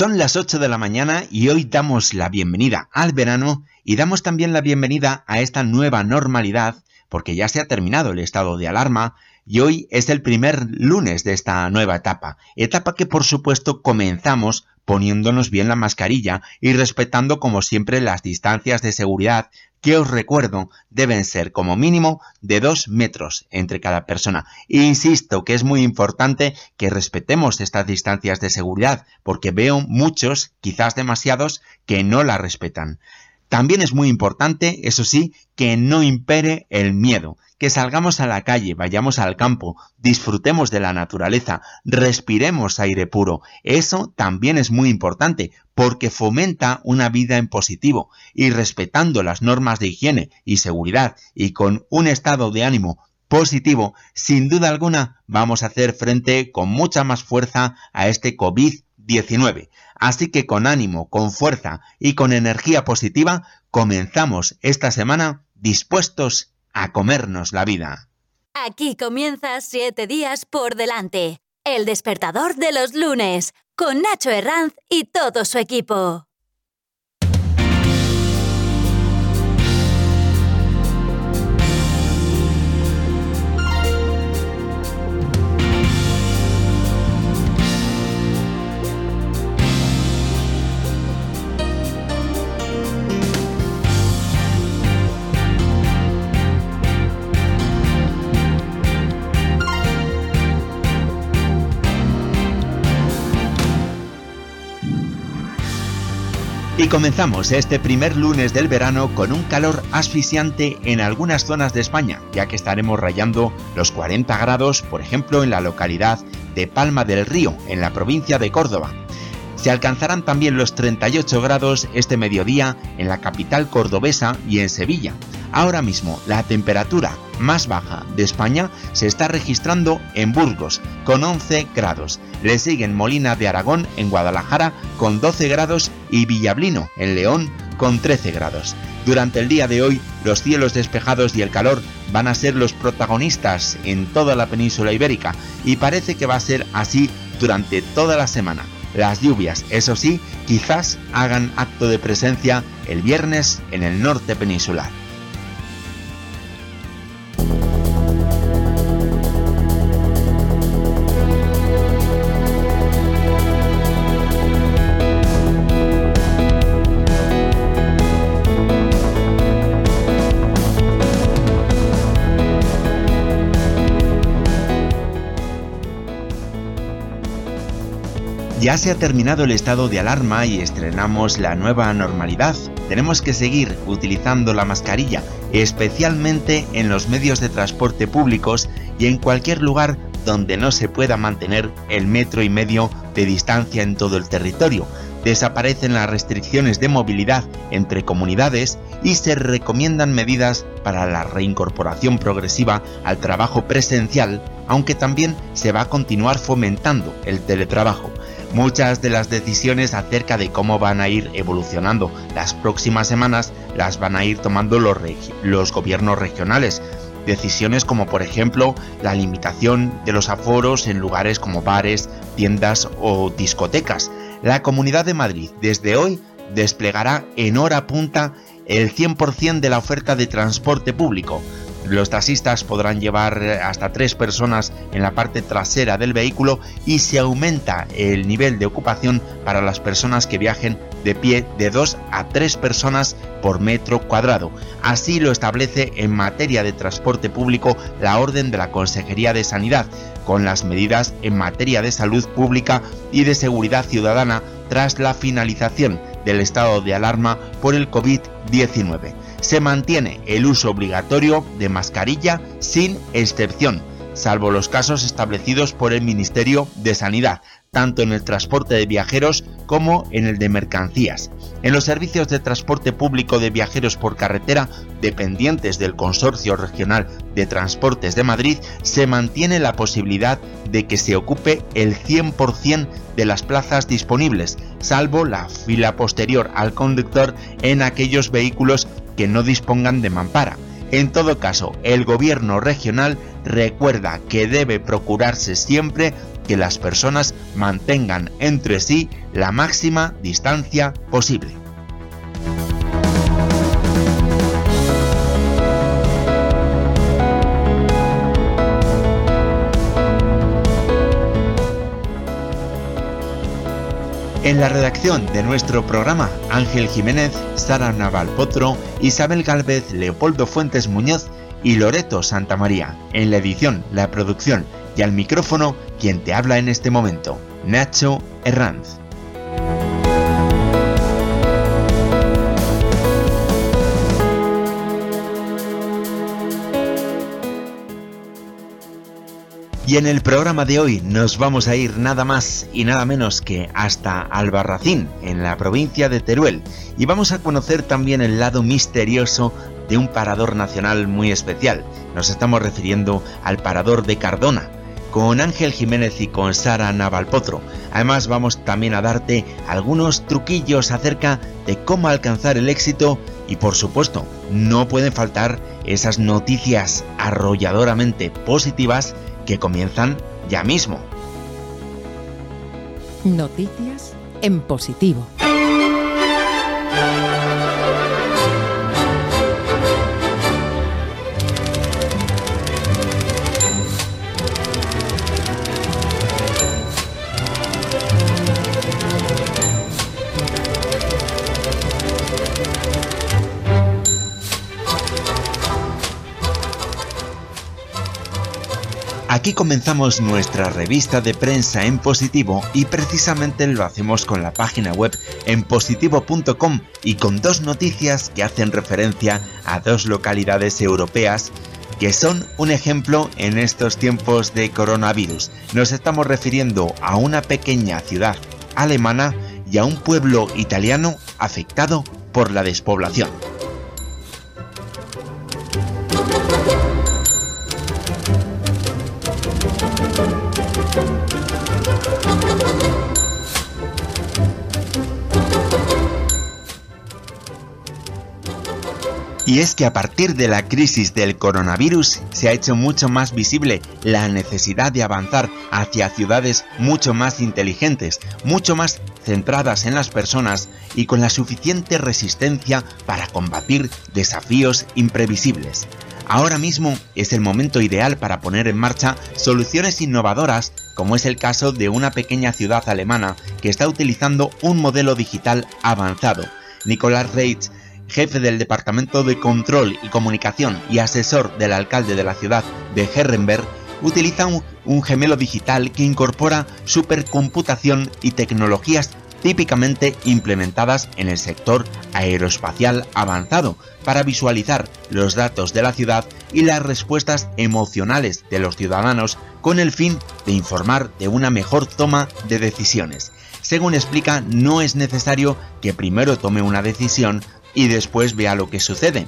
Son las 8 de la mañana y hoy damos la bienvenida al verano y damos también la bienvenida a esta nueva normalidad porque ya se ha terminado el estado de alarma y hoy es el primer lunes de esta nueva etapa, etapa que por supuesto comenzamos poniéndonos bien la mascarilla y respetando como siempre las distancias de seguridad que os recuerdo deben ser como mínimo de dos metros entre cada persona. insisto que es muy importante que respetemos estas distancias de seguridad porque veo muchos, quizás demasiados, que no la respetan. También es muy importante, eso sí, que no impere el miedo, que salgamos a la calle, vayamos al campo, disfrutemos de la naturaleza, respiremos aire puro. Eso también es muy importante porque fomenta una vida en positivo y respetando las normas de higiene y seguridad y con un estado de ánimo positivo, sin duda alguna vamos a hacer frente con mucha más fuerza a este COVID-19. Así que con ánimo, con fuerza y con energía positiva, comenzamos esta semana dispuestos a comernos la vida. Aquí comienza siete días por delante. El despertador de los lunes, con Nacho Herranz y todo su equipo. Comenzamos este primer lunes del verano con un calor asfixiante en algunas zonas de España, ya que estaremos rayando los 40 grados, por ejemplo, en la localidad de Palma del Río, en la provincia de Córdoba. Se alcanzarán también los 38 grados este mediodía en la capital cordobesa y en Sevilla. Ahora mismo la temperatura más baja de España se está registrando en Burgos con 11 grados. Le siguen Molina de Aragón en Guadalajara con 12 grados y Villablino en León con 13 grados. Durante el día de hoy los cielos despejados y el calor van a ser los protagonistas en toda la península ibérica y parece que va a ser así durante toda la semana. Las lluvias, eso sí, quizás hagan acto de presencia el viernes en el norte peninsular. Ya se ha terminado el estado de alarma y estrenamos la nueva normalidad. Tenemos que seguir utilizando la mascarilla, especialmente en los medios de transporte públicos y en cualquier lugar donde no se pueda mantener el metro y medio de distancia en todo el territorio. Desaparecen las restricciones de movilidad entre comunidades y se recomiendan medidas para la reincorporación progresiva al trabajo presencial, aunque también se va a continuar fomentando el teletrabajo. Muchas de las decisiones acerca de cómo van a ir evolucionando las próximas semanas las van a ir tomando los, gobiernos regionales. Decisiones como por ejemplo la limitación de los aforos en lugares como bares, tiendas o discotecas. La Comunidad de Madrid desde hoy desplegará en hora punta el 100% de la oferta de transporte público, los taxistas podrán llevar eh, hasta tres personas en la parte trasera del vehículo y se aumenta el nivel de ocupación para las personas que viajen de pie de 2 a 3 personas por metro cuadrado. Así lo establece en materia de transporte público la orden de la Consejería de Sanidad, con las medidas en materia de salud pública y de seguridad ciudadana tras la finalización del estado de alarma por el COVID-19 se mantiene el uso obligatorio de mascarilla sin excepción, salvo los casos establecidos por el Ministerio de Sanidad, tanto en el transporte de viajeros como en el de mercancías. En los servicios de transporte público de viajeros por carretera dependientes del Consorcio Regional de Transportes de Madrid, se mantiene la posibilidad de que se ocupe el 100% de las plazas disponibles, salvo la fila posterior al conductor en aquellos vehículos que no dispongan de mampara. En todo caso, el gobierno regional recuerda que debe procurarse siempre que las personas mantengan entre sí la máxima distancia posible. En la redacción de nuestro programa, Ángel Jiménez, Sara Navalpotro, Isabel Galvez, Leopoldo Fuentes Muñoz y Loreto Santamaría. En la edición, la producción y al micrófono, quien te habla en este momento, Nacho Herranz. Y en el programa de hoy nos vamos a ir nada más y nada menos que hasta Albarracín, en la provincia de Teruel, y vamos a conocer también el lado misterioso de un parador nacional muy especial. Nos estamos refiriendo al parador de Cardona, con Ángel Jiménez y con Sara Navalpotro. Además vamos también a darte algunos truquillos acerca de cómo alcanzar el éxito y por supuesto no pueden faltar esas noticias arrolladoramente positivas que comienzan ya mismo. Noticias en positivo. Aquí comenzamos nuestra revista de prensa en positivo y precisamente lo hacemos con la página web en positivo.com y con dos noticias que hacen referencia a dos localidades europeas que son un ejemplo en estos tiempos de coronavirus. Nos estamos refiriendo a una pequeña ciudad alemana y a un pueblo italiano afectado por la despoblación. Y es que a partir de la crisis del coronavirus se ha hecho mucho más visible la necesidad de avanzar hacia ciudades mucho más inteligentes, mucho más centradas en las personas y con la suficiente resistencia para combatir desafíos imprevisibles. Ahora mismo es el momento ideal para poner en marcha soluciones innovadoras como es el caso de una pequeña ciudad alemana que está utilizando un modelo digital avanzado. Nicolás Reitz jefe del Departamento de Control y Comunicación y asesor del alcalde de la ciudad de Herrenberg, utiliza un, gemelo digital que incorpora supercomputación y tecnologías típicamente implementadas en el sector aeroespacial avanzado para visualizar los datos de la ciudad y las respuestas emocionales de los ciudadanos con el fin de informar de una mejor toma de decisiones. Según explica, no es necesario que primero tome una decisión y después vea lo que sucede.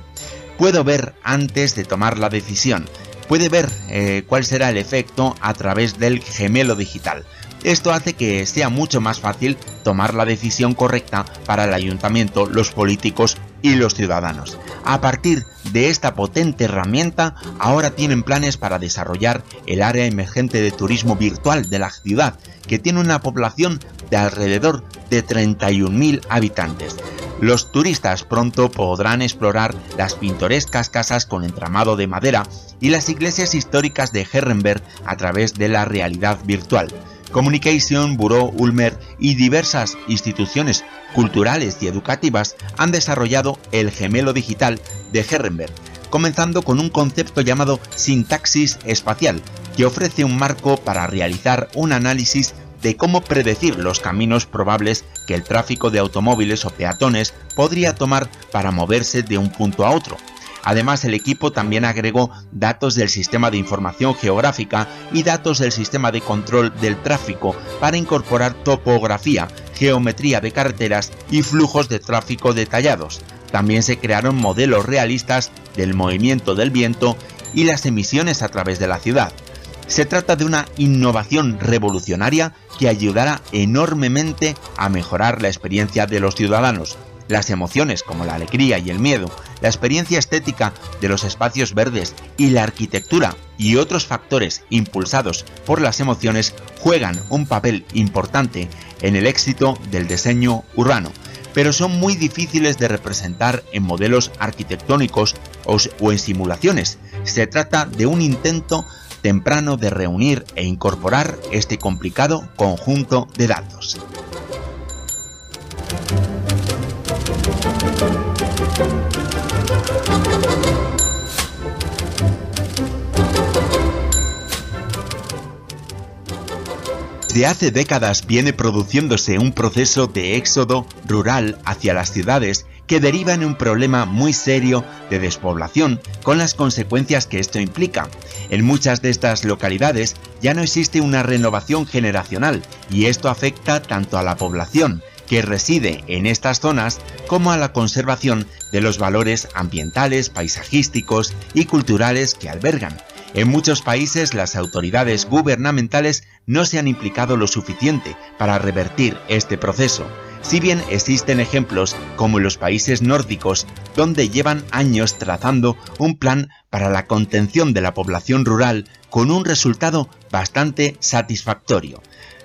Puedo ver antes de tomar la decisión. Puede ver eh, cuál será el efecto a través del gemelo digital. Esto hace que sea mucho más fácil tomar la decisión correcta para el ayuntamiento, los políticos y los ciudadanos. A partir de esta potente herramienta, ahora tienen planes para desarrollar el área emergente de turismo virtual de la ciudad, que tiene una población de alrededor de 31.000 habitantes. Los turistas pronto podrán explorar las pintorescas casas con entramado de madera y las iglesias históricas de Herrenberg a través de la realidad virtual. Communication Bureau Ulmer y diversas instituciones culturales y educativas han desarrollado el gemelo digital de Herrenberg, comenzando con un concepto llamado sintaxis espacial, que ofrece un marco para realizar un análisis de cómo predecir los caminos probables que el tráfico de automóviles o peatones podría tomar para moverse de un punto a otro. Además, el equipo también agregó datos del sistema de información geográfica y datos del sistema de control del tráfico para incorporar topografía, geometría de carreteras y flujos de tráfico detallados. También se crearon modelos realistas del movimiento del viento y las emisiones a través de la ciudad. Se trata de una innovación revolucionaria que ayudará enormemente a mejorar la experiencia de los ciudadanos. Las emociones como la alegría y el miedo, la experiencia estética de los espacios verdes y la arquitectura y otros factores impulsados por las emociones juegan un papel importante en el éxito del diseño urbano, pero son muy difíciles de representar en modelos arquitectónicos o, en simulaciones. Se trata de un intento temprano de reunir e incorporar este complicado conjunto de datos. Desde hace décadas viene produciéndose un proceso de éxodo rural hacia las ciudades que deriva en un problema muy serio de despoblación con las consecuencias que esto implica. En muchas de estas localidades ya no existe una renovación generacional y esto afecta tanto a la población que reside en estas zonas como a la conservación de los valores ambientales, paisajísticos y culturales que albergan. En muchos países las autoridades gubernamentales no se han implicado lo suficiente para revertir este proceso, si bien existen ejemplos como en los países nórdicos donde llevan años trazando un plan para la contención de la población rural con un resultado bastante satisfactorio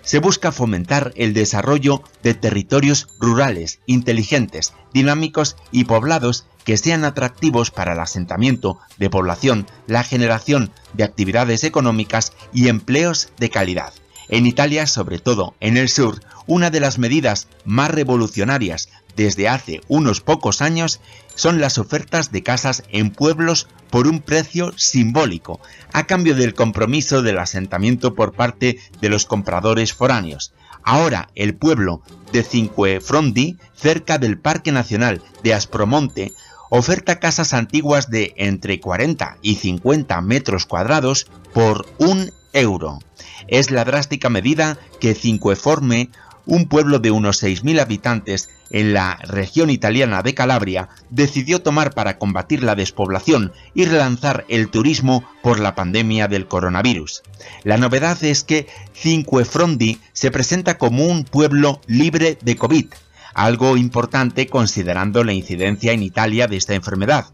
se busca fomentar el desarrollo de territorios rurales, inteligentes, dinámicos y poblados que sean atractivos para el asentamiento de población, la generación de actividades económicas y empleos de calidad. En Italia, sobre todo en el sur, una de las medidas más revolucionarias desde hace unos pocos años son las ofertas de casas en pueblos por un precio simbólico, a cambio del compromiso del asentamiento por parte de los compradores foráneos. Ahora el pueblo de Cinque Frondi, cerca del Parque Nacional de Aspromonte, oferta casas antiguas de entre 40 y 50 metros cuadrados por un euro. Es la drástica medida que Cinqueforme un pueblo de unos 6.000 habitantes en la región italiana de Calabria decidió tomar para combatir la despoblación y relanzar el turismo por la pandemia del coronavirus. La novedad es que Cinque Frondi se presenta como un pueblo libre de COVID, algo importante considerando la incidencia en Italia de esta enfermedad.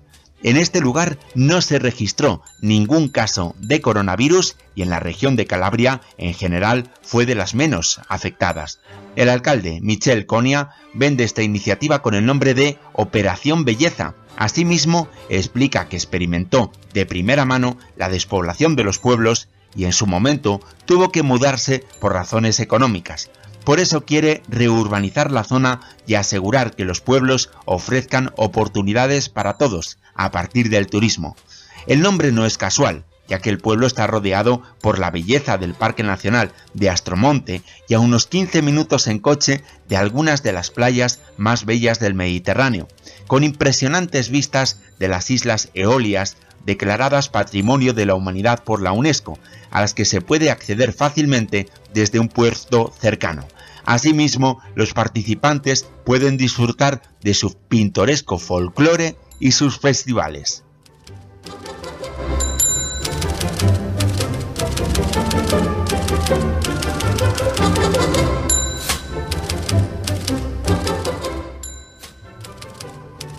En este lugar no se registró ningún caso de coronavirus y en la región de Calabria en general fue de las menos afectadas. El alcalde Michel Conia vende esta iniciativa con el nombre de Operación Belleza. Asimismo, explica que experimentó de primera mano la despoblación de los pueblos y en su momento tuvo que mudarse por razones económicas. Por eso quiere reurbanizar la zona y asegurar que los pueblos ofrezcan oportunidades para todos a partir del turismo. El nombre no es casual, ya que el pueblo está rodeado por la belleza del Parque Nacional de Astromonte y a unos 15 minutos en coche de algunas de las playas más bellas del Mediterráneo, con impresionantes vistas de las islas Eolias declaradas Patrimonio de la Humanidad por la UNESCO, a las que se puede acceder fácilmente desde un puerto cercano. Asimismo, los participantes pueden disfrutar de su pintoresco folclore y sus festivales.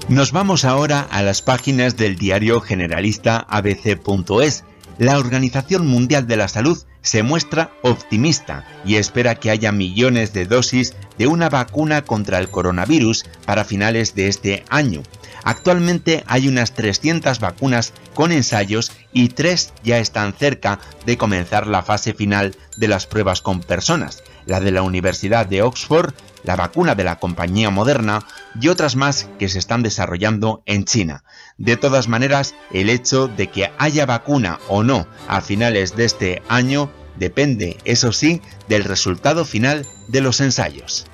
Nos vamos ahora a las páginas del diario generalista abc.es. La Organización Mundial de la Salud se muestra optimista y espera que haya millones de dosis de una vacuna contra el coronavirus para finales de este año. Actualmente hay unas 300 vacunas con ensayos y tres ya están cerca de comenzar la fase final de las pruebas con personas, la de la Universidad de Oxford, la vacuna de la compañía Moderna y otras más que se están desarrollando en China. De todas maneras, el hecho de que haya vacuna o no a finales de este año depende, eso sí, del resultado final de los ensayos.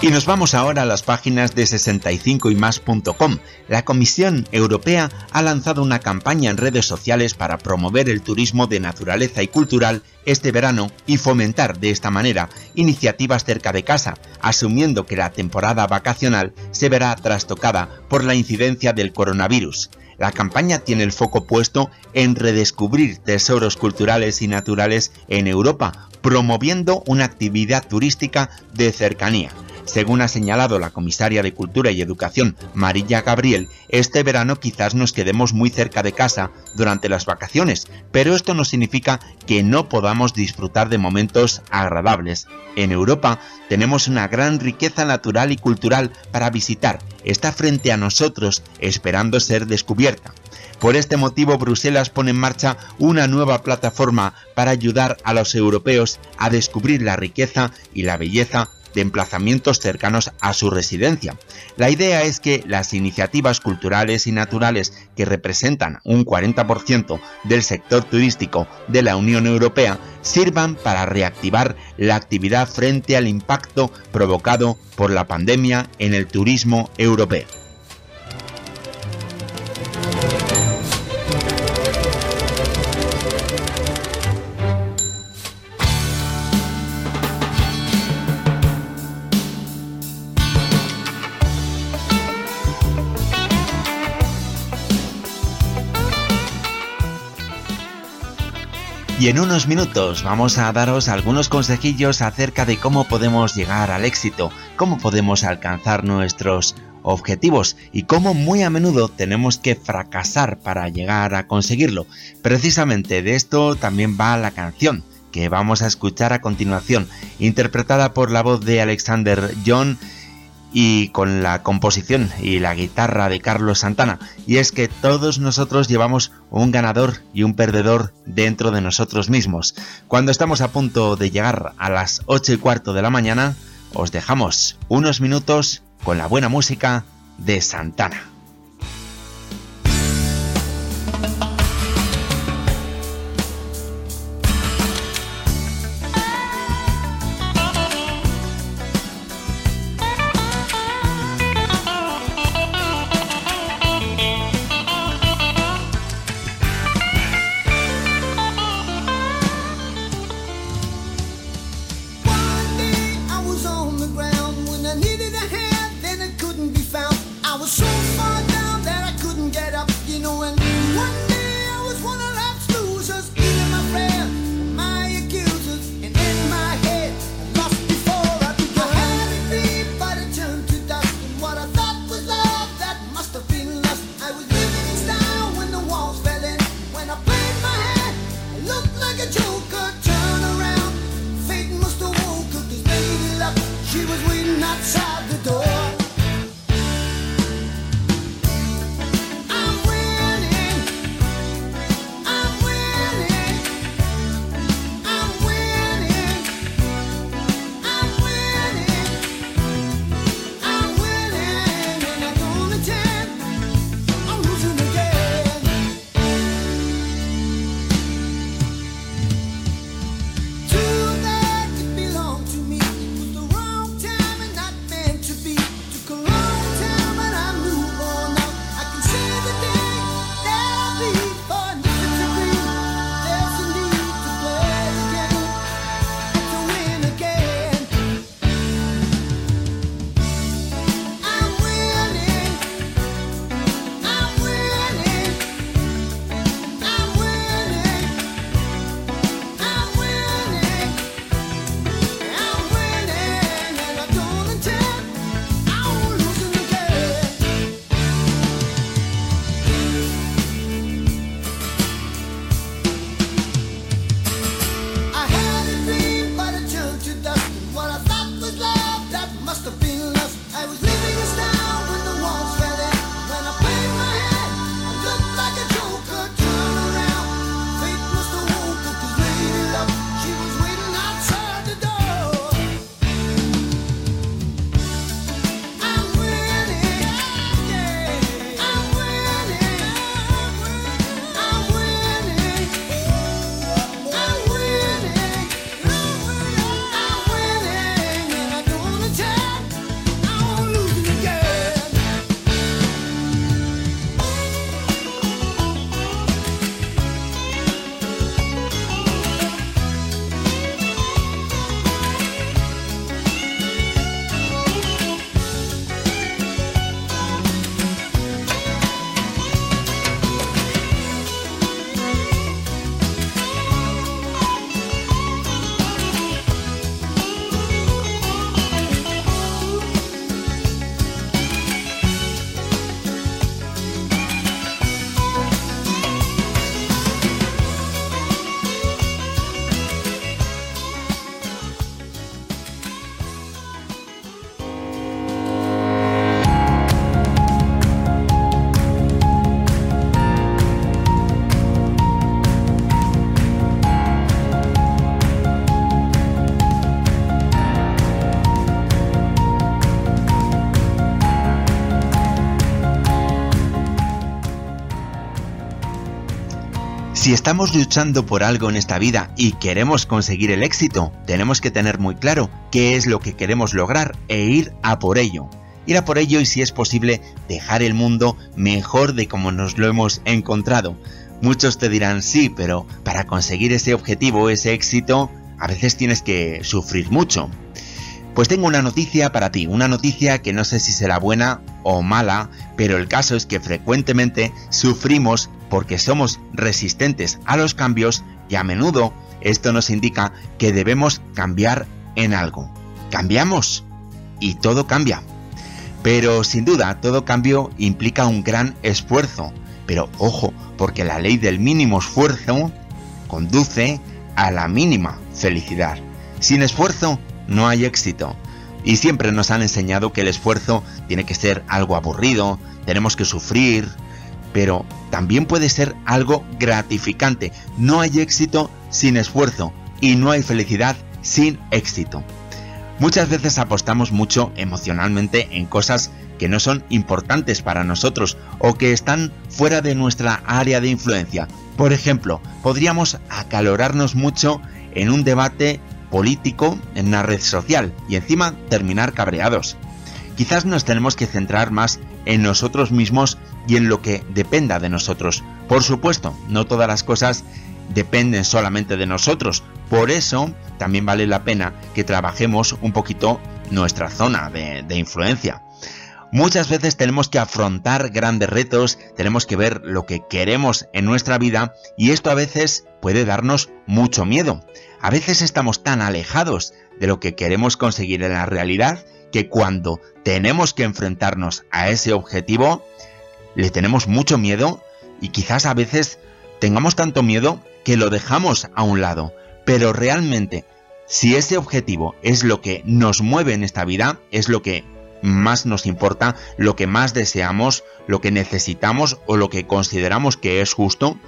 Y nos vamos ahora a las páginas de 65ymas.com. La Comisión Europea ha lanzado una campaña en redes sociales para promover el turismo de naturaleza y cultural este verano y fomentar de esta manera iniciativas cerca de casa, asumiendo que la temporada vacacional se verá trastocada por la incidencia del coronavirus. La campaña tiene el foco puesto en redescubrir tesoros culturales y naturales en Europa, promoviendo una actividad turística de cercanía. Según ha señalado la comisaria de Cultura y Educación, Marilla Gabriel, este verano quizás nos quedemos muy cerca de casa durante las vacaciones, pero esto no significa que no podamos disfrutar de momentos agradables. En Europa tenemos una gran riqueza natural y cultural para visitar, está frente a nosotros esperando ser descubierta. Por este motivo, Bruselas pone en marcha una nueva plataforma para ayudar a los europeos a descubrir la riqueza y la belleza de emplazamientos cercanos a su residencia. La idea es que las iniciativas culturales y naturales que representan un 40% del sector turístico de la Unión Europea sirvan para reactivar la actividad frente al impacto provocado por la pandemia en el turismo europeo. Y en unos minutos vamos a daros algunos consejillos acerca de cómo podemos llegar al éxito, cómo podemos alcanzar nuestros objetivos y cómo muy a menudo tenemos que fracasar para llegar a conseguirlo. Precisamente de esto también va la canción que vamos a escuchar a continuación, interpretada por la voz de Alexander John y con la composición y la guitarra de Carlos Santana. Y es que todos nosotros llevamos un ganador y un perdedor dentro de nosotros mismos. Cuando estamos a punto de llegar a las 8 y cuarto de la mañana, os dejamos unos minutos con la buena música de Santana. Si estamos luchando por algo en esta vida y queremos conseguir el éxito, tenemos que tener muy claro qué es lo que queremos lograr e ir a por ello. Ir a por ello y si es posible dejar el mundo mejor de como nos lo hemos encontrado. Muchos te dirán sí, pero para conseguir ese objetivo, ese éxito, a veces tienes que sufrir mucho. Pues tengo una noticia para ti, una noticia que no sé si será buena o mala, pero el caso es que frecuentemente sufrimos porque somos resistentes a los cambios y a menudo esto nos indica que debemos cambiar en algo. Cambiamos y todo cambia. Pero sin duda todo cambio implica un gran esfuerzo. Pero ojo, porque la ley del mínimo esfuerzo conduce a la mínima felicidad. Sin esfuerzo no hay éxito. Y siempre nos han enseñado que el esfuerzo tiene que ser algo aburrido, tenemos que sufrir, pero también puede ser algo gratificante. No hay éxito sin esfuerzo y no hay felicidad sin éxito. Muchas veces apostamos mucho emocionalmente en cosas que no son importantes para nosotros o que están fuera de nuestra área de influencia. Por ejemplo, podríamos acalorarnos mucho en un debate político en una red social y encima terminar cabreados. Quizás nos tenemos que centrar más en nosotros mismos y en lo que dependa de nosotros. Por supuesto, no todas las cosas dependen solamente de nosotros. Por eso también vale la pena que trabajemos un poquito nuestra zona de, influencia. Muchas veces tenemos que afrontar grandes retos, tenemos que ver lo que queremos en nuestra vida y esto a veces puede darnos mucho miedo. A veces estamos tan alejados de lo que queremos conseguir en la realidad que cuando tenemos que enfrentarnos a ese objetivo, le tenemos mucho miedo y quizás a veces tengamos tanto miedo que lo dejamos a un lado. Pero realmente, si ese objetivo es lo que nos mueve en esta vida, es lo que más nos importa, lo que más deseamos, lo que necesitamos o lo que consideramos que es justo,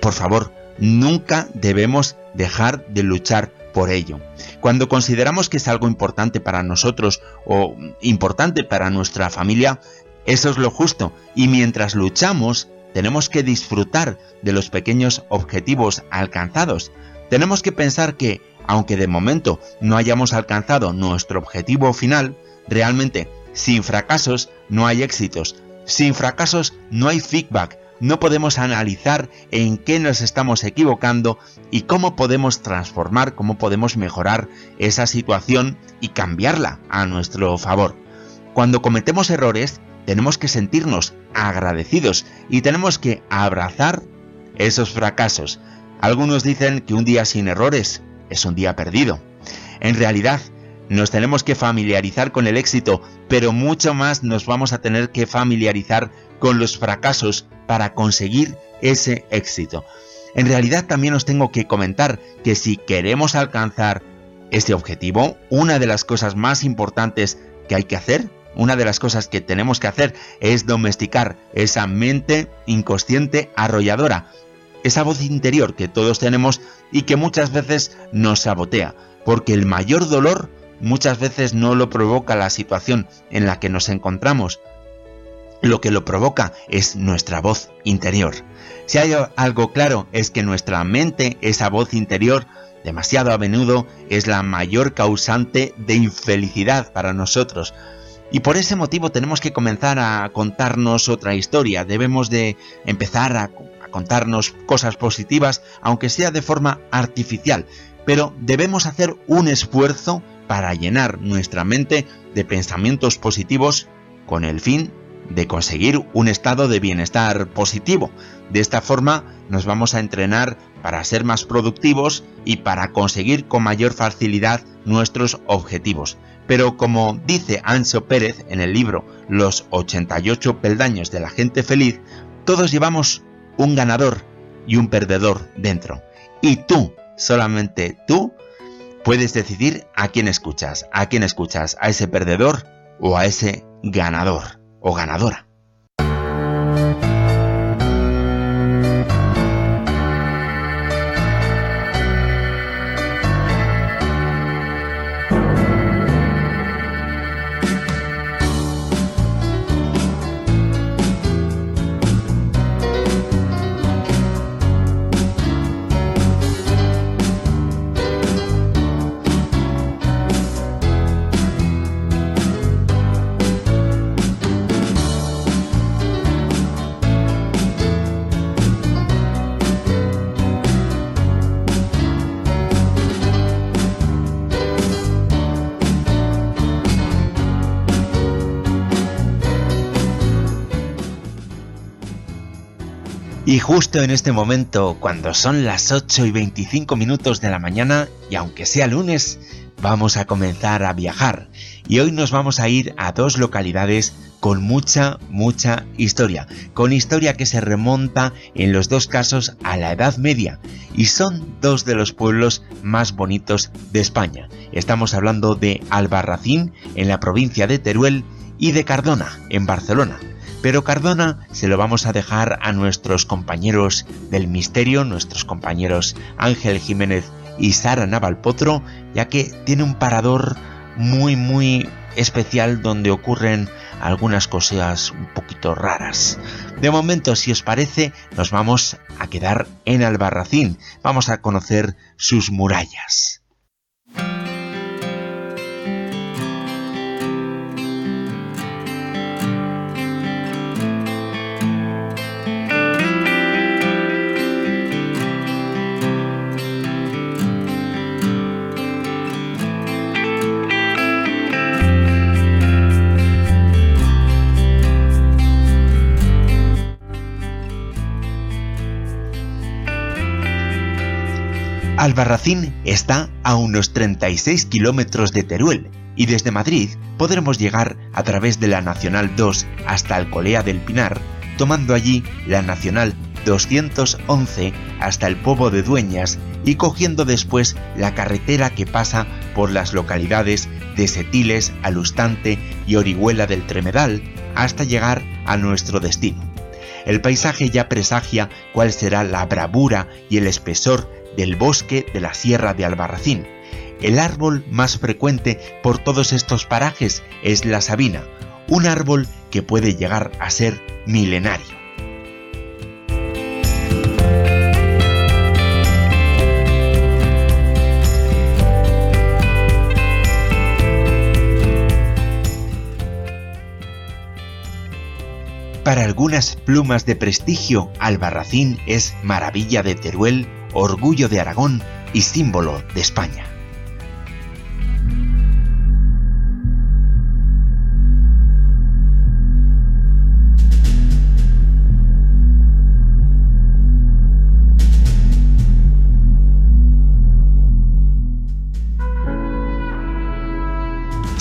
por favor, nunca debemos dejar de luchar por ello. Cuando consideramos que es algo importante para nosotros o importante para nuestra familia, eso es lo justo. Y mientras luchamos, tenemos que disfrutar de los pequeños objetivos alcanzados. Tenemos que pensar que, aunque de momento no hayamos alcanzado nuestro objetivo final, Realmente, sin fracasos no hay éxitos, sin fracasos no hay feedback, no podemos analizar en qué nos estamos equivocando y cómo podemos transformar, cómo podemos mejorar esa situación y cambiarla a nuestro favor. Cuando cometemos errores, tenemos que sentirnos agradecidos y tenemos que abrazar esos fracasos. Algunos dicen que un día sin errores es un día perdido. En realidad, nos tenemos que familiarizar con el éxito, pero mucho más nos vamos a tener que familiarizar con los fracasos para conseguir ese éxito. En realidad también os tengo que comentar que si queremos alcanzar este objetivo, una de las cosas más importantes que hay que hacer, una de las cosas que tenemos que hacer es domesticar esa mente inconsciente arrolladora, esa voz interior que todos tenemos y que muchas veces nos sabotea, porque el mayor dolor muchas veces no lo provoca la situación en la que nos encontramos. Lo que lo provoca es nuestra voz interior. Si hay algo claro es que nuestra mente, esa voz interior, demasiado a menudo es la mayor causante de infelicidad para nosotros. Y por ese motivo tenemos que comenzar a contarnos otra historia. Debemos de empezar a, a contarnos cosas positivas, aunque sea de forma artificial. Pero debemos hacer un esfuerzo para llenar nuestra mente de pensamientos positivos con el fin de conseguir un estado de bienestar positivo. De esta forma nos vamos a entrenar para ser más productivos y para conseguir con mayor facilidad nuestros objetivos. Pero como dice Ancho Pérez en el libro Los 88 peldaños de la gente feliz, todos llevamos un ganador y un perdedor dentro. Y tú, solamente tú, puedes decidir a quién escuchas, a quién escuchas, a ese perdedor o a ese ganador o ganadora. Y justo en este momento, cuando son las 8 y 25 minutos de la mañana, y aunque sea lunes, vamos a comenzar a viajar. Y hoy nos vamos a ir a dos localidades con mucha, mucha historia. Con historia que se remonta en los dos casos a la Edad Media. Y son dos de los pueblos más bonitos de España. Estamos hablando de Albarracín, en la provincia de Teruel, y de Cardona, en Barcelona. Pero Cardona se lo vamos a dejar a nuestros compañeros del misterio, nuestros compañeros Ángel Jiménez y Sara Navalpotro, ya que tiene un parador muy muy especial donde ocurren algunas cosas un poquito raras. De momento, si os parece, nos vamos a quedar en Albarracín, vamos a conocer sus murallas. Albarracín está a unos 36 kilómetros de Teruel y desde Madrid podremos llegar a través de la Nacional 2 hasta Alcolea del Pinar, tomando allí la Nacional 211 hasta el Pobo de Dueñas y cogiendo después la carretera que pasa por las localidades de Setiles, Alustante y Orihuela del Tremedal hasta llegar a nuestro destino. El paisaje ya presagia cuál será la bravura y el espesor del bosque de la Sierra de Albarracín. El árbol más frecuente por todos estos parajes es la sabina, un árbol que puede llegar a ser milenario. Para algunas plumas de prestigio, Albarracín es maravilla de Teruel, orgullo de Aragón y símbolo de España.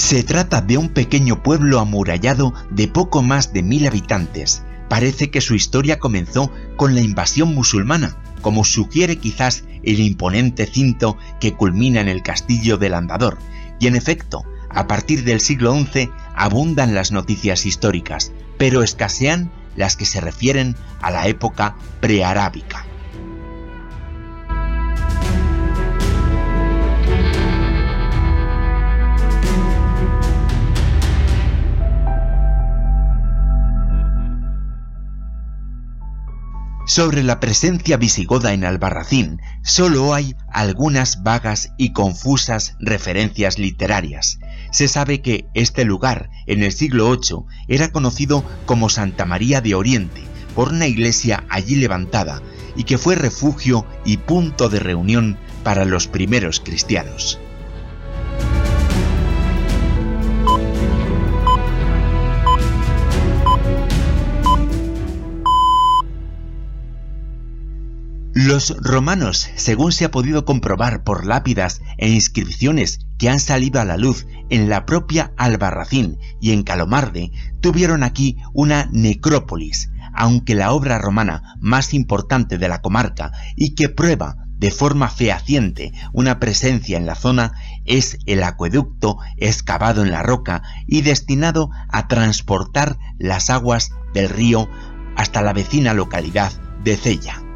Se trata de un pequeño pueblo amurallado de poco más de mil habitantes. Parece que su historia comenzó con la invasión musulmana, como sugiere quizás el imponente cinto que culmina en el castillo del Andador, y en efecto, a partir del siglo XI abundan las noticias históricas, pero escasean las que se refieren a la época prearábica. Sobre la presencia visigoda en Albarracín solo hay algunas vagas y confusas referencias literarias. Se sabe que este lugar, en el siglo VIII, era conocido como Santa María de Oriente, por una iglesia allí levantada, y que fue refugio y punto de reunión para los primeros cristianos. Los romanos, según se ha podido comprobar por lápidas e inscripciones que han salido a la luz en la propia Albarracín y en Calomarde, tuvieron aquí una necrópolis, aunque la obra romana más importante de la comarca y que prueba de forma fehaciente una presencia en la zona es el acueducto excavado en la roca y destinado a transportar las aguas del río hasta la vecina localidad de Cella.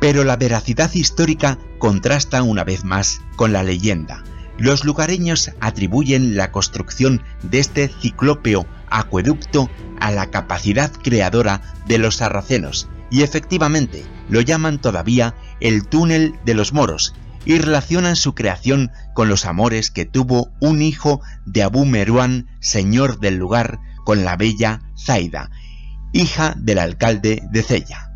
Pero la veracidad histórica contrasta una vez más con la leyenda. Los lugareños atribuyen la construcción de este ciclópeo acueducto a la capacidad creadora de los sarracenos, y efectivamente lo llaman todavía el túnel de los moros, y relacionan su creación con los amores que tuvo un hijo de Abu Meruán, señor del lugar, con la bella Zaida, hija del alcalde de Cella.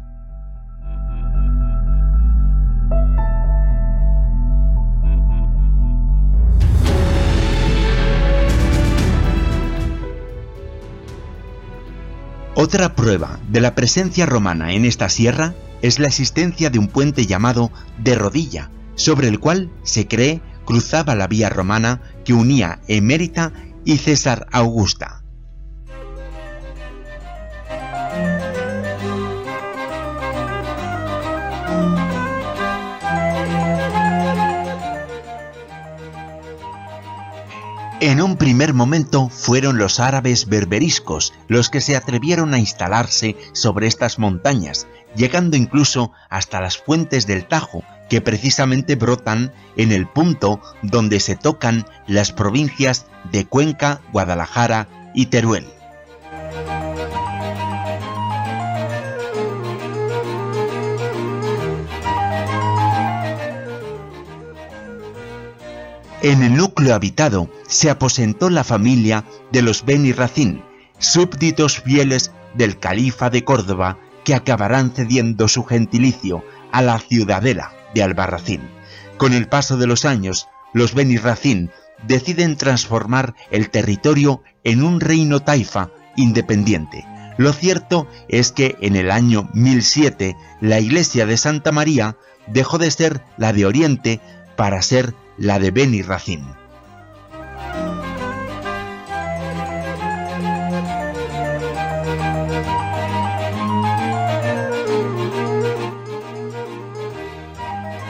Otra prueba de la presencia romana en esta sierra es la existencia de un puente llamado de Rodilla, sobre el cual se cree cruzaba la vía romana que unía Emérita y César Augusta. En un primer momento fueron los árabes berberiscos los que se atrevieron a instalarse sobre estas montañas, llegando incluso hasta las fuentes del Tajo, que precisamente brotan en el punto donde se tocan las provincias de Cuenca, Guadalajara y Teruel. En el núcleo habitado se aposentó la familia de los Beni Racín, súbditos fieles del califa de Córdoba que acabarán cediendo su gentilicio a la ciudadela de Albarracín. Con el paso de los años, los Beni Racín deciden transformar el territorio en un reino taifa independiente. Lo cierto es que en el año 1007 la iglesia de Santa María dejó de ser la de Oriente para ser la de Beni Racine.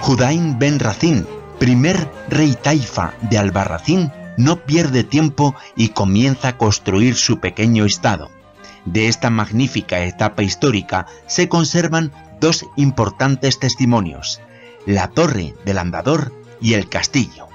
Judain ben Racine, primer rey taifa de Albarracín, no pierde tiempo y comienza a construir su pequeño estado. De esta magnífica etapa histórica se conservan dos importantes testimonios, la torre del andador y el castillo.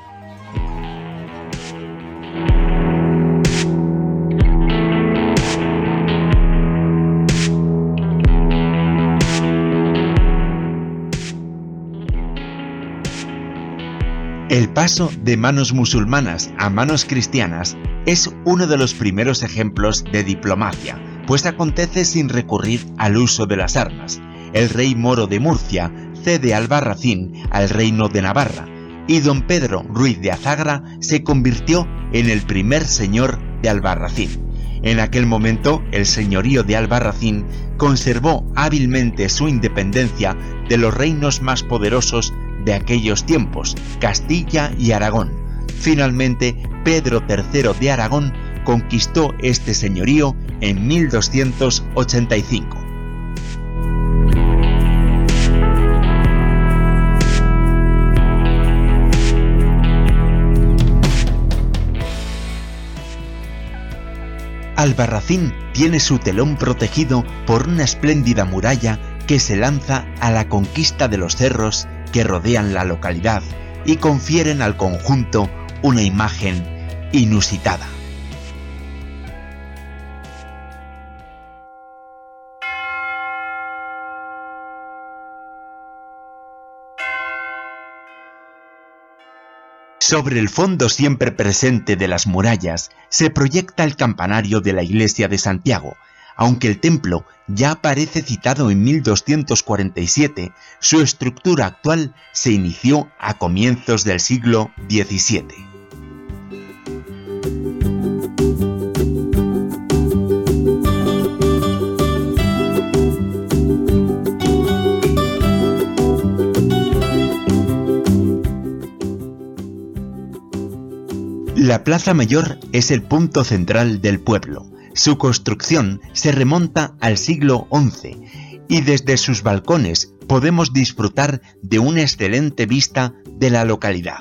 El paso de manos musulmanas a manos cristianas es uno de los primeros ejemplos de diplomacia, pues acontece sin recurrir al uso de las armas. El rey moro de Murcia cede Albarracín al reino de Navarra, y don Pedro Ruiz de Azagra se convirtió en el primer señor de Albarracín. En aquel momento, el señorío de Albarracín conservó hábilmente su independencia de los reinos más poderosos de aquellos tiempos, Castilla y Aragón. Finalmente, Pedro III de Aragón conquistó este señorío en 1285. Albarracín tiene su telón protegido por una espléndida muralla que se lanza a la conquista de los cerros que rodean la localidad y confieren al conjunto una imagen inusitada. Sobre el fondo siempre presente de las murallas se proyecta el campanario de la iglesia de Santiago. Aunque el templo ya aparece citado en 1247, su estructura actual se inició a comienzos del siglo XVII. La Plaza Mayor es el punto central del pueblo. Su construcción se remonta al siglo XI y desde sus balcones podemos disfrutar de una excelente vista de la localidad.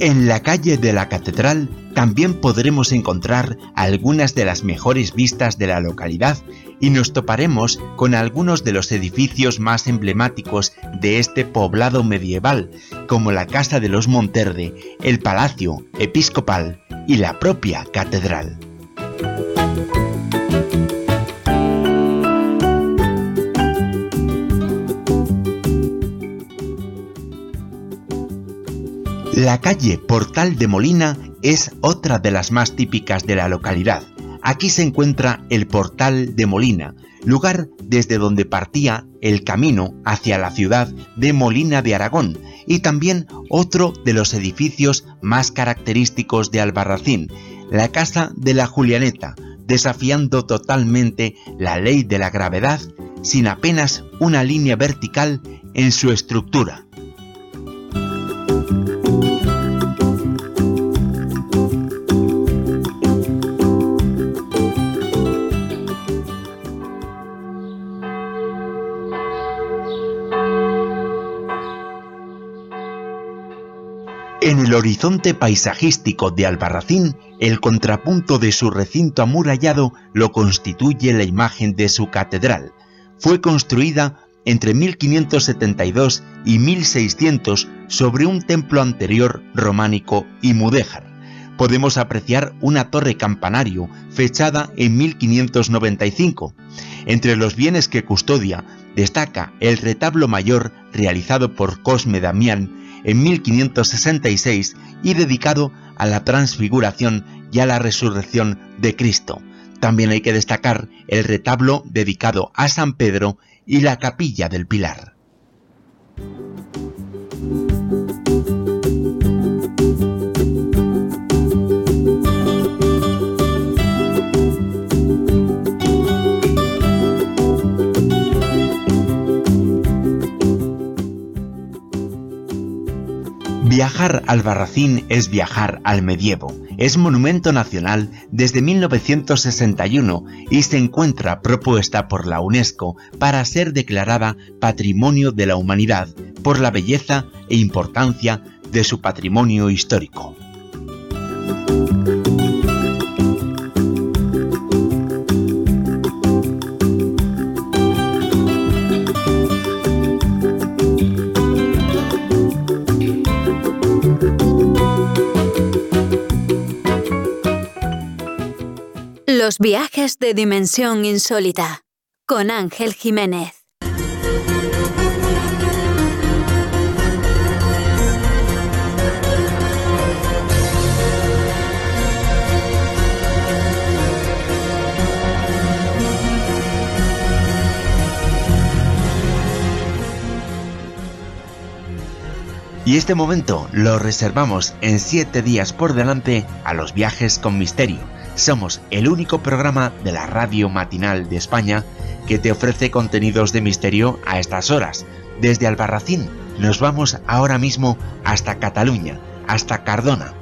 En la calle de la Catedral también podremos encontrar algunas de las mejores vistas de la localidad y nos toparemos con algunos de los edificios más emblemáticos de este poblado medieval, como la Casa de los Monterde, el Palacio Episcopal y la propia Catedral. La calle Portal de Molina es otra de las más típicas de la localidad. Aquí se encuentra el portal de Molina, lugar desde donde partía el camino hacia la ciudad de Molina de Aragón y también otro de los edificios más característicos de Albarracín, la Casa de la Julianeta, desafiando totalmente la ley de la gravedad sin apenas una línea vertical en su estructura. Horizonte paisajístico de Albarracín, el contrapunto de su recinto amurallado lo constituye la imagen de su catedral. Fue construida entre 1572 y 1600 sobre un templo anterior románico y mudéjar. Podemos apreciar una torre campanario fechada en 1595. Entre los bienes que custodia destaca el retablo mayor realizado por Cosme Damián en 1566 y dedicado a la transfiguración y a la resurrección de Cristo. También hay que destacar el retablo dedicado a San Pedro y la capilla del Pilar. Viajar al Barracín es viajar al medievo. Es monumento nacional desde 1961 y se encuentra propuesta por la UNESCO para ser declarada Patrimonio de la Humanidad por la belleza e importancia de su patrimonio histórico. Viajes de dimensión insólita con Ángel Jiménez. Y este momento lo reservamos en 7 días por delante a los viajes con misterio somos el único programa de la radio matinal de España que te ofrece contenidos de misterio a estas horas. Desde Albarracín nos vamos ahora mismo hasta Cataluña, hasta Cardona,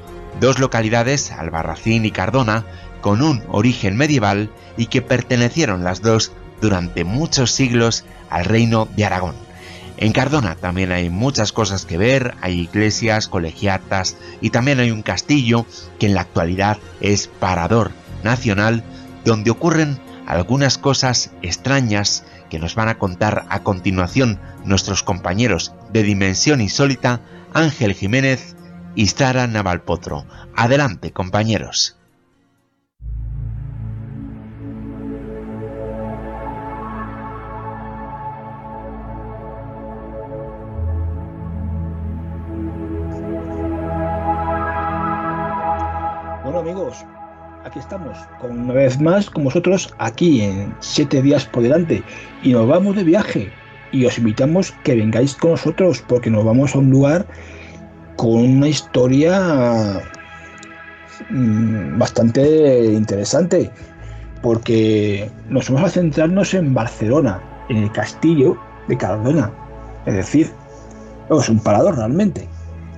dos localidades, Albarracín y Cardona, con un origen medieval y que pertenecieron las dos durante muchos siglos al reino de Aragón. En Cardona también hay muchas cosas que ver, hay iglesias, colegiatas y también hay un castillo que en la actualidad es parador nacional donde ocurren algunas cosas extrañas que nos van a contar a continuación nuestros compañeros de Dimensión Insólita, Ángel Jiménez y Sara Navalpotro. Adelante, compañeros. Aquí estamos, con una vez más con vosotros aquí en siete días por delante y nos vamos de viaje y os invitamos que vengáis con nosotros porque nos vamos a un lugar con una historia mm, bastante interesante porque nos vamos a centrarnos en Barcelona, en el castillo de Cardona, es decir, es un parador realmente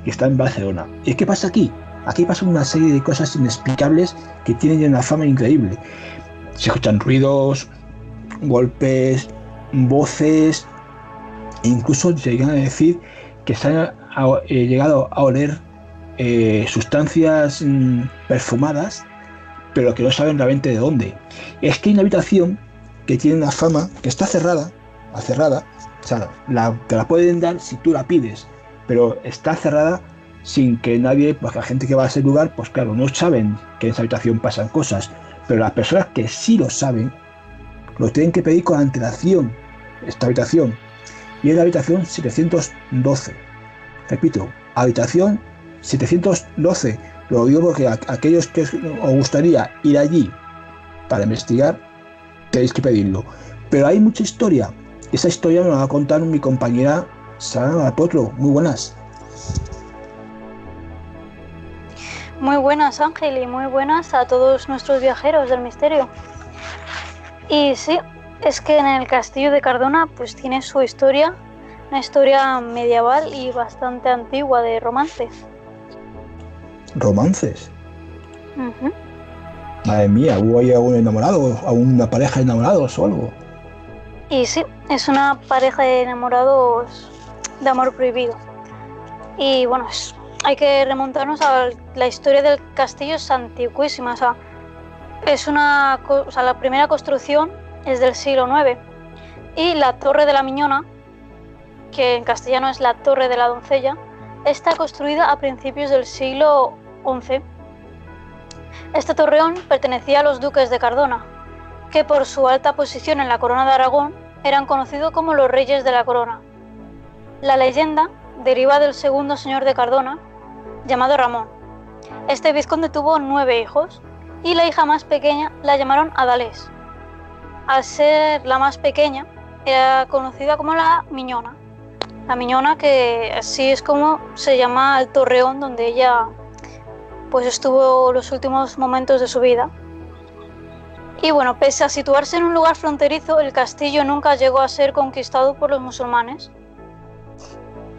que está en Barcelona. ¿Y qué pasa aquí? Aquí pasa una serie de cosas inexplicables que tienen una fama increíble. Se escuchan ruidos, golpes, voces, e incluso llegan a decir que se han eh, llegado a oler eh, sustancias mm, perfumadas, pero que no saben realmente de dónde. Es que hay una habitación que tiene una fama que está cerrada, cerrada, o sea, te la pueden dar si tú la pides, pero está cerrada sin que nadie, pues la gente que va a ese lugar, pues claro, no saben que en esa habitación pasan cosas, pero las personas que sí lo saben, lo tienen que pedir con antelación, esta habitación. Y es la habitación 712. Repito, habitación 712. Lo digo porque a aquellos que os gustaría ir allí para investigar, tenéis que pedirlo. Pero hay mucha historia. Esa historia me la va a contar mi compañera Sara Potro. Muy buenas. Muy buenas Ángel y muy buenas a todos nuestros viajeros del misterio. Y sí, es que en el castillo de Cardona pues tiene su historia, una historia medieval y bastante antigua de romances. ¿Romances? Madre mía, ¿hubo ahí algún enamorado, a una pareja de enamorados o algo? Y sí, es una pareja de enamorados de amor prohibido. Y bueno, es hay que remontarnos a la historia del castillo es antiquísima. Es una, la primera construcción es del siglo IX y la torre de la Miñona, que en castellano es la torre de la doncella, está construida a principios del siglo XI. Este torreón pertenecía a los duques de Cardona, que por su alta posición en la corona de Aragón eran conocidos como los reyes de la corona. La leyenda deriva del segundo señor de Cardona, llamado Ramón. Este vizconde tuvo nueve hijos y la hija más pequeña la llamaron Adalés. Al ser la más pequeña, era conocida como la Miñona. La Miñona que así es como se llama el torreón donde ella pues estuvo los últimos momentos de su vida. Y bueno, pese a situarse en un lugar fronterizo, el castillo nunca llegó a ser conquistado por los musulmanes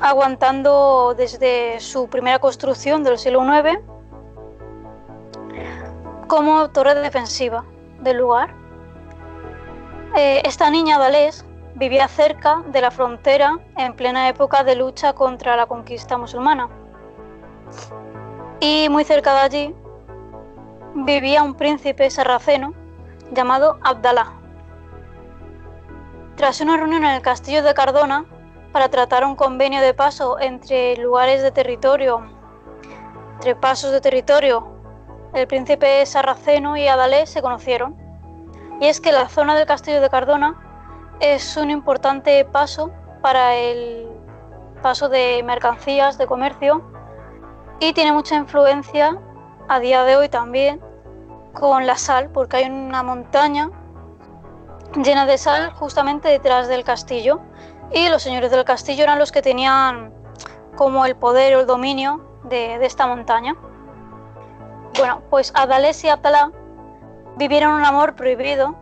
aguantando desde su primera construcción del siglo IX como torre defensiva del lugar. Eh, esta niña Dalés vivía cerca de la frontera en plena época de lucha contra la conquista musulmana. Y muy cerca de allí vivía un príncipe sarraceno llamado Abdalá. Tras una reunión en el castillo de Cardona, para tratar un convenio de paso entre lugares de territorio, entre pasos de territorio. El príncipe sarraceno y Adalés se conocieron. Y es que la zona del castillo de Cardona es un importante paso para el paso de mercancías, de comercio, y tiene mucha influencia a día de hoy también con la sal, porque hay una montaña llena de sal justamente detrás del castillo y los señores del castillo eran los que tenían como el poder o el dominio de, esta montaña. Bueno, pues Adalés y Abdalá vivieron un amor prohibido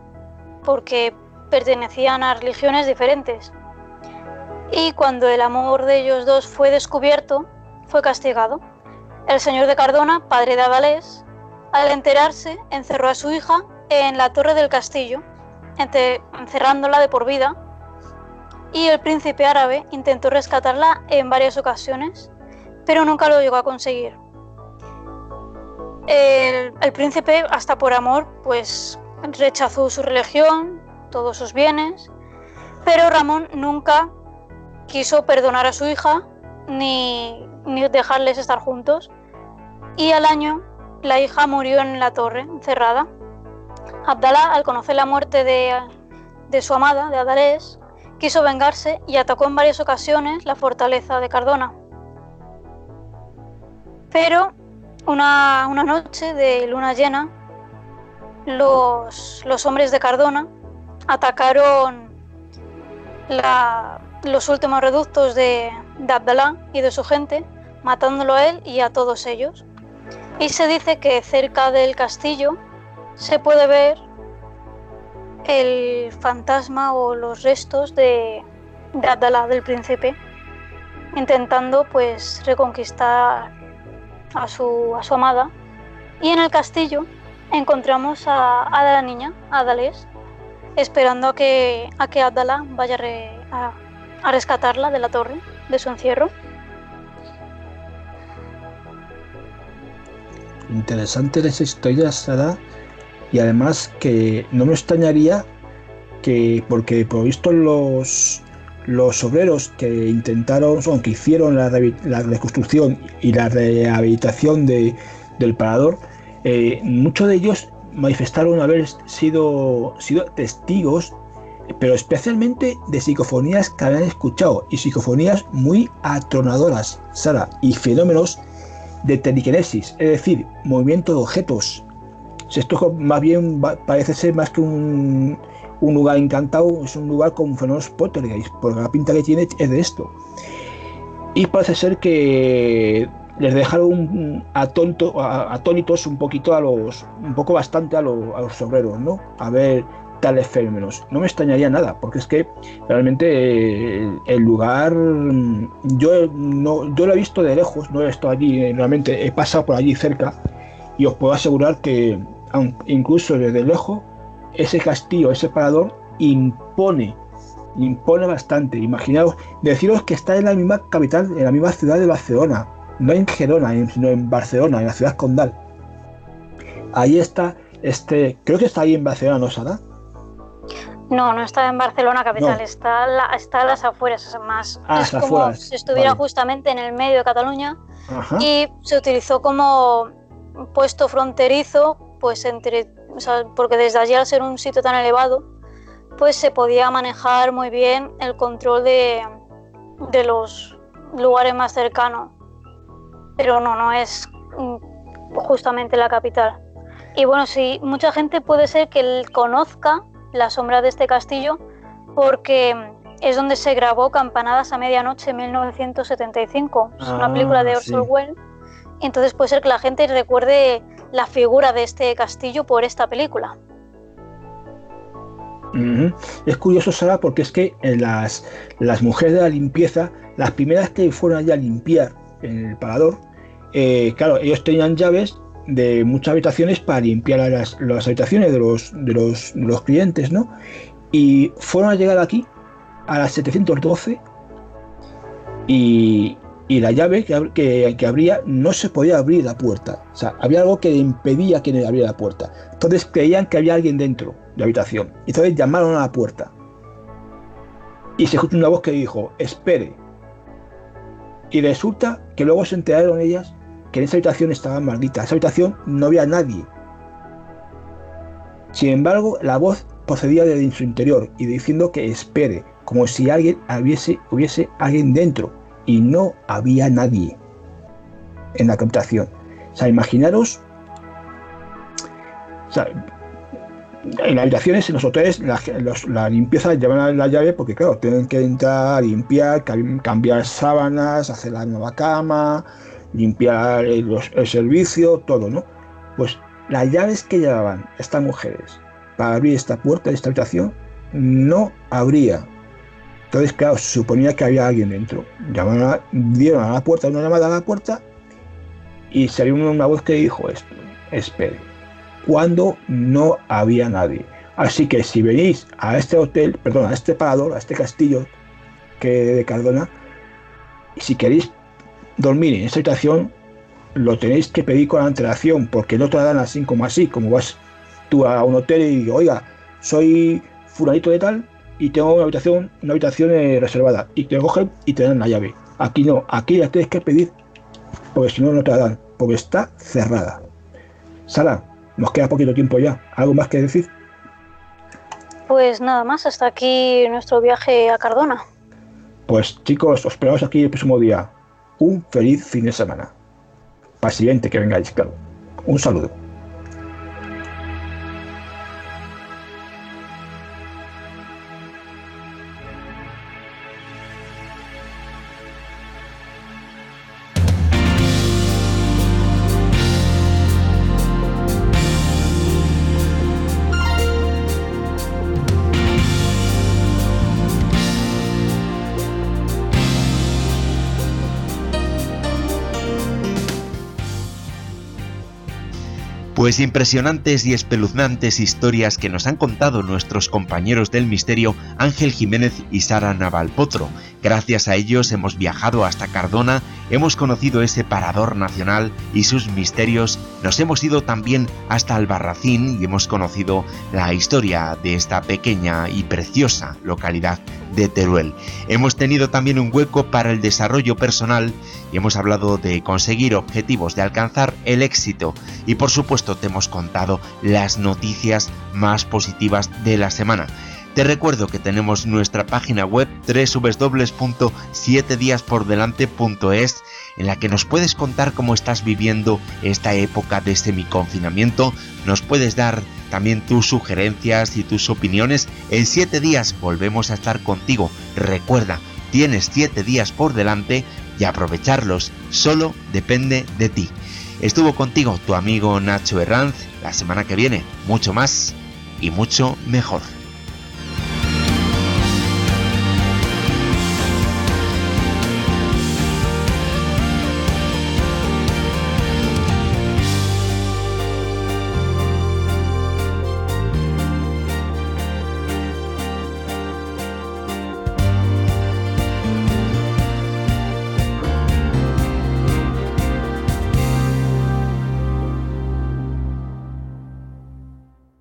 porque pertenecían a religiones diferentes. Y cuando el amor de ellos dos fue descubierto, fue castigado. El señor de Cardona, padre de Adalés, al enterarse, encerró a su hija en la torre del castillo, encerrándola de por vida y el príncipe árabe intentó rescatarla en varias ocasiones, pero nunca lo llegó a conseguir. El, príncipe, hasta por amor, pues rechazó su religión, todos sus bienes, pero Ramón nunca quiso perdonar a su hija ni, ni dejarles estar juntos. Y al año la hija murió en la torre, encerrada. Abdalá, al conocer la muerte de, de su amada, de Adalés, quiso vengarse y atacó en varias ocasiones la fortaleza de Cardona. Pero una, noche de luna llena, los, hombres de Cardona atacaron los últimos reductos de, de Abdalá y de su gente, matándolo a él y a todos ellos. Y se dice que cerca del castillo se puede ver el fantasma o los restos de, de del príncipe, intentando pues reconquistar a su, a su amada. Y en el castillo encontramos a, a la niña, a Adalés, esperando a que, a que Abdalá vaya a, a rescatarla de la torre, de su encierro. Interesante esa historia, Sara y además que no me extrañaría que, porque por visto los, los obreros que intentaron, son, que hicieron la, reconstrucción y la rehabilitación de, del parador, eh, muchos de ellos manifestaron haber sido, sido testigos, pero especialmente de psicofonías que habían escuchado, y psicofonías muy atronadoras, Sara, y fenómenos de telequinesis, es decir, movimiento de objetos esto más bien parece ser más que un, un lugar encantado, es un lugar con fenómenos poltergeist, porque la pinta que tiene es de esto. Y parece ser que les dejaron atónitos un poquito a los, un poco bastante a, los obreros, ¿no? A ver tales fenómenos. No me extrañaría nada, porque es que realmente el, lugar, yo, no, yo lo he visto de lejos, no he estado allí, realmente he pasado por allí cerca y os puedo asegurar que incluso desde lejos ese castillo, ese parador impone, impone bastante. Imaginaos, deciros que está en la misma capital, en la misma ciudad de Barcelona, no en Gerona, sino en Barcelona, en la ciudad condal. Ahí está, este, creo que está ahí en Barcelona, ¿no, Sara? No, no está en Barcelona capital, está, la, está a las afueras, más. Ah, es como si estuviera justamente en el medio de Cataluña y se utilizó como puesto fronterizo, pues entre, porque desde allí al ser un sitio tan elevado, pues se podía manejar muy bien el control de, de los lugares más cercanos. Pero no, no es mm, justamente la capital. Y bueno, sí, mucha gente puede ser que conozca la sombra de este castillo porque es donde se grabó Campanadas a Medianoche en 1975. Es una película de ah, Orson Welles. Entonces puede ser que la gente recuerde la figura de este castillo por esta película. Es curioso, Sara, porque es que las, las mujeres de la limpieza, las primeras que fueron allá a limpiar en el parador, eh, claro, ellos tenían llaves de muchas habitaciones para limpiar las, habitaciones de los, de los, clientes, ¿no? Y fueron a llegar aquí a las 712 y, la llave que, que, abría no se podía abrir la puerta. O sea, había algo que impedía que abriera la puerta. Entonces creían que había alguien dentro de la habitación. Y entonces llamaron a la puerta. Y se escuchó una voz que dijo, espere. Y resulta que luego se enteraron ellas que en esa habitación estaba maldita. En esa habitación no había nadie. Sin embargo, la voz procedía de su interior y diciendo que espere, como si alguien hubiese, hubiese alguien dentro. Y no había nadie en la habitación. O sea, imaginaros. En las habitaciones, en los hoteles, la, limpieza llevan la llave porque, claro, tienen que entrar, limpiar, cambiar sábanas, hacer la nueva cama, limpiar el, servicio, todo, ¿no? Pues las llaves que llevaban estas mujeres para abrir esta puerta de esta habitación no habría. Entonces, claro, se suponía que había alguien dentro. Llamaron dieron a la puerta una llamada a la puerta y salió una voz que dijo esto, espere, cuando no había nadie. Así que si venís a este hotel, perdón, a este parador, a este castillo que de Cardona, y si queréis dormir en esa habitación lo tenéis que pedir con antelación, porque no te la dan así como así, como vas tú a un hotel y digo, oiga, soy fulanito de tal y tengo una habitación, una habitación eh, reservada, y te cogen y te dan la llave. Aquí no, aquí la tienes que pedir, porque si no, no te la dan, porque está cerrada. Sara, nos queda poquito tiempo ya. ¿Algo más que decir? Pues nada más, hasta aquí nuestro viaje a Cardona. Pues chicos, os esperamos aquí el próximo día un feliz fin de semana. Para el siguiente que vengáis, claro. Un saludo. Pues impresionantes y espeluznantes historias que nos han contado nuestros compañeros del misterio Ángel Jiménez y Sara Navalpotro. Gracias a ellos hemos viajado hasta Cardona, hemos conocido ese parador nacional y sus misterios, nos hemos ido también hasta Albarracín y hemos conocido la historia de esta pequeña y preciosa localidad de Teruel. Hemos tenido también un hueco para el desarrollo personal y hemos hablado de conseguir objetivos, de alcanzar el éxito y por supuesto te hemos contado las noticias más positivas de la semana. Te recuerdo que tenemos nuestra página web www.7diaspordelante.es en la que nos puedes contar cómo estás viviendo esta época de semiconfinamiento, nos puedes dar también tus sugerencias y tus opiniones. En 7 días volvemos a estar contigo. Recuerda, tienes 7 días por delante y aprovecharlos solo depende de ti. Estuvo contigo tu amigo Nacho Herranz. La semana que viene, mucho más y mucho mejor.